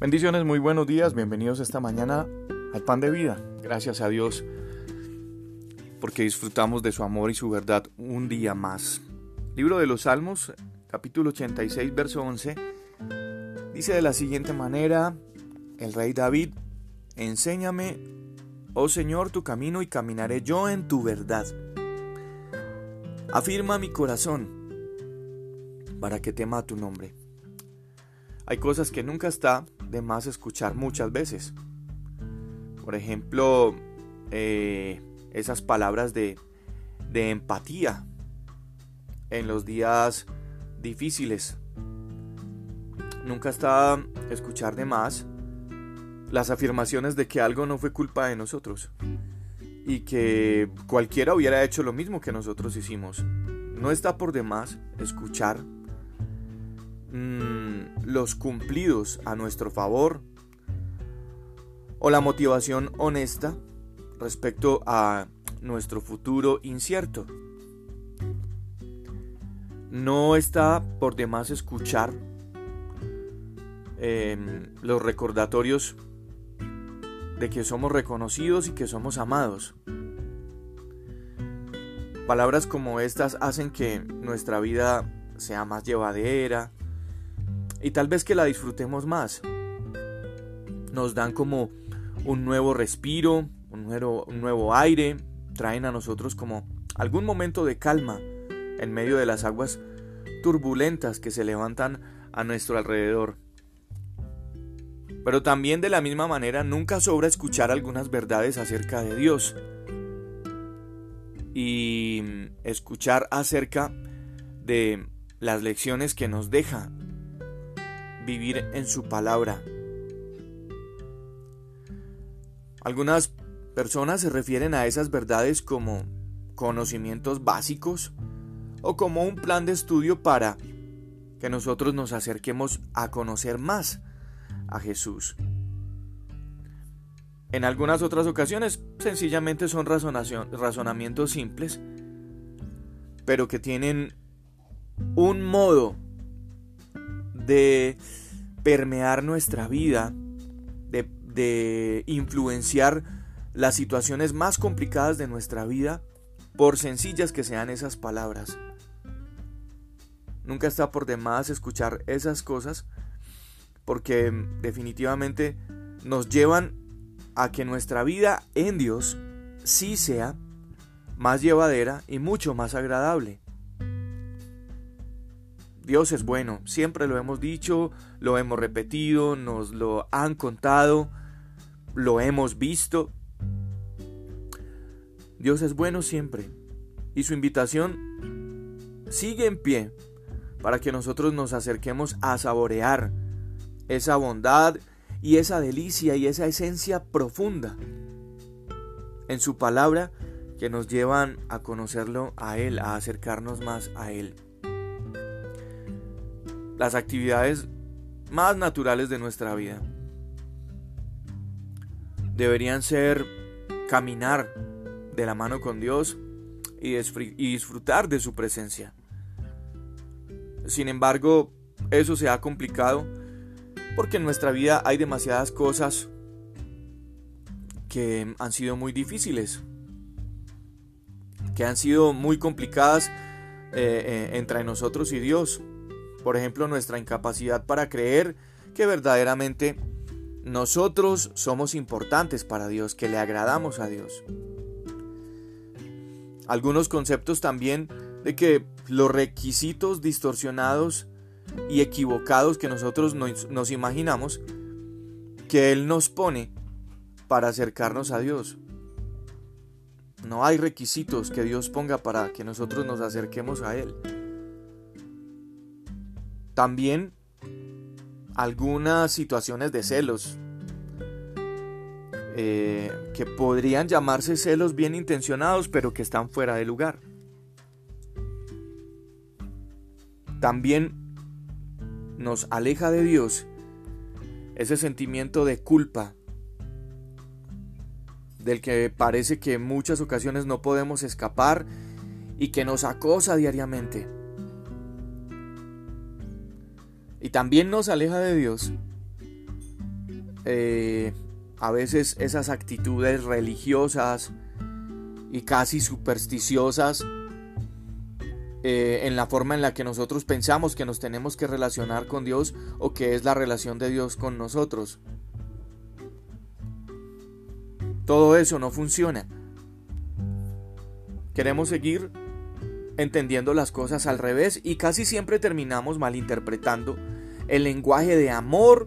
Bendiciones, muy buenos días, bienvenidos esta mañana al pan de vida. Gracias a Dios porque disfrutamos de su amor y su verdad un día más. Libro de los Salmos, capítulo 86, verso 11, dice de la siguiente manera, el rey David, enséñame, oh Señor, tu camino y caminaré yo en tu verdad. Afirma mi corazón para que tema tu nombre. Hay cosas que nunca está de más escuchar muchas veces. Por ejemplo, eh, esas palabras de, de empatía en los días difíciles. Nunca está escuchar de más las afirmaciones de que algo no fue culpa de nosotros y que cualquiera hubiera hecho lo mismo que nosotros hicimos. No está por demás escuchar Mm, los cumplidos a nuestro favor o la motivación honesta respecto a nuestro futuro incierto. No está por demás escuchar em, los recordatorios de que somos reconocidos y que somos amados. Palabras como estas hacen que nuestra vida sea más llevadera, y tal vez que la disfrutemos más. Nos dan como un nuevo respiro, un nuevo, un nuevo aire, traen a nosotros como algún momento de calma en medio de las aguas turbulentas que se levantan a nuestro alrededor. Pero también de la misma manera nunca sobra escuchar algunas verdades acerca de Dios y escuchar acerca de las lecciones que nos deja vivir en su palabra. Algunas personas se refieren a esas verdades como conocimientos básicos o como un plan de estudio para que nosotros nos acerquemos a conocer más a Jesús. En algunas otras ocasiones sencillamente son razonamientos simples, pero que tienen un modo de permear nuestra vida, de, influenciar las situaciones más complicadas de nuestra vida, por sencillas que sean esas palabras. Nunca está por demás escuchar esas cosas porque definitivamente nos llevan a que nuestra vida en Dios sí sea más llevadera y mucho más agradable. Dios es bueno, siempre lo hemos dicho, lo hemos repetido, nos lo han contado, lo hemos visto. Dios es bueno siempre y su invitación sigue en pie para que nosotros nos acerquemos a saborear esa bondad y esa delicia y esa esencia profunda en su palabra que nos llevan a conocerlo a Él, a acercarnos más a Él las actividades más naturales de nuestra vida. Deberían ser caminar de la mano con Dios y, disfrutar de su presencia. Sin embargo, eso se ha complicado porque en nuestra vida hay demasiadas cosas que han sido muy difíciles, que han sido muy complicadas eh, eh, entre nosotros y Dios. Por ejemplo, nuestra incapacidad para creer que verdaderamente nosotros somos importantes para Dios, que le agradamos a Dios. Algunos conceptos también de que los requisitos distorsionados y equivocados que nosotros nos, imaginamos que Él nos pone para acercarnos a Dios. No hay requisitos que Dios ponga para que nosotros nos acerquemos a Él. También algunas situaciones de celos, eh, que podrían llamarse celos bien intencionados, pero que están fuera de lugar. También nos aleja de Dios ese sentimiento de culpa del que parece que en muchas ocasiones no podemos escapar y que nos acosa diariamente. Y también nos aleja de Dios eh, a veces esas actitudes religiosas y casi supersticiosas eh, en la forma en la que nosotros pensamos que nos tenemos que relacionar con Dios o que es la relación de Dios con nosotros. Todo eso no funciona. Queremos seguir entendiendo las cosas al revés y casi siempre terminamos malinterpretando el lenguaje de amor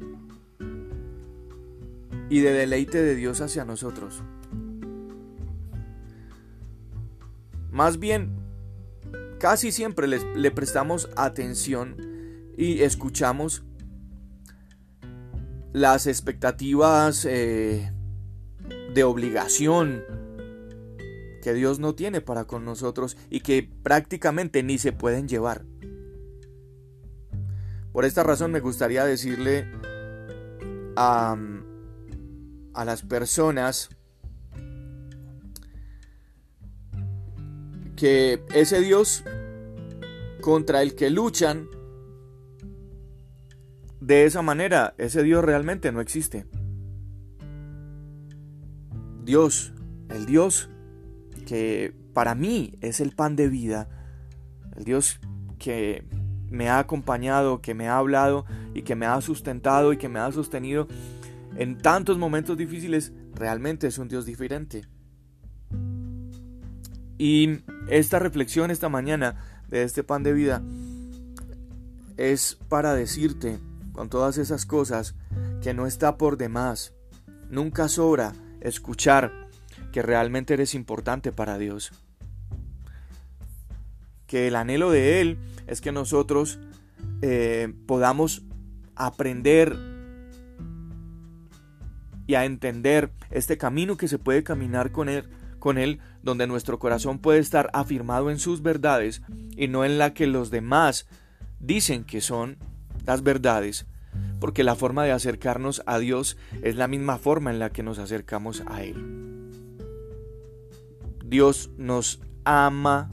y de deleite de Dios hacia nosotros. Más bien, casi siempre le, prestamos atención y escuchamos las expectativas eh, de obligación que Dios no tiene para con nosotros y que prácticamente ni se pueden llevar. Por esta razón me gustaría decirle a, a las personas que ese Dios contra el que luchan de esa manera, ese Dios realmente no existe. Dios, el Dios que para mí es el pan de vida, el Dios que me ha acompañado, que me ha hablado y que me ha sustentado y que me ha sostenido en tantos momentos difíciles, realmente es un Dios diferente. Y esta reflexión esta mañana de este pan de vida es para decirte con todas esas cosas que no está por demás, nunca sobra escuchar que realmente eres importante para Dios. Que el anhelo de Él es que nosotros eh, podamos aprender y a entender este camino que se puede caminar con él, con él, donde nuestro corazón puede estar afirmado en sus verdades y no en la que los demás dicen que son las verdades, porque la forma de acercarnos a Dios es la misma forma en la que nos acercamos a Él. Dios nos ama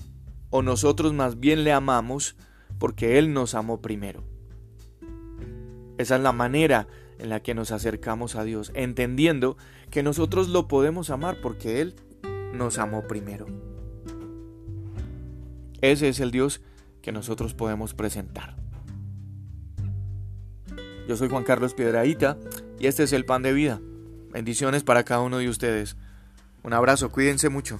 o nosotros más bien le amamos porque Él nos amó primero. Esa es la manera en la que nos acercamos a Dios, entendiendo que nosotros lo podemos amar porque Él nos amó primero. Ese es el Dios que nosotros podemos presentar. Yo soy Juan Carlos Piedraíta y este es el pan de vida. Bendiciones para cada uno de ustedes. Un abrazo, cuídense mucho.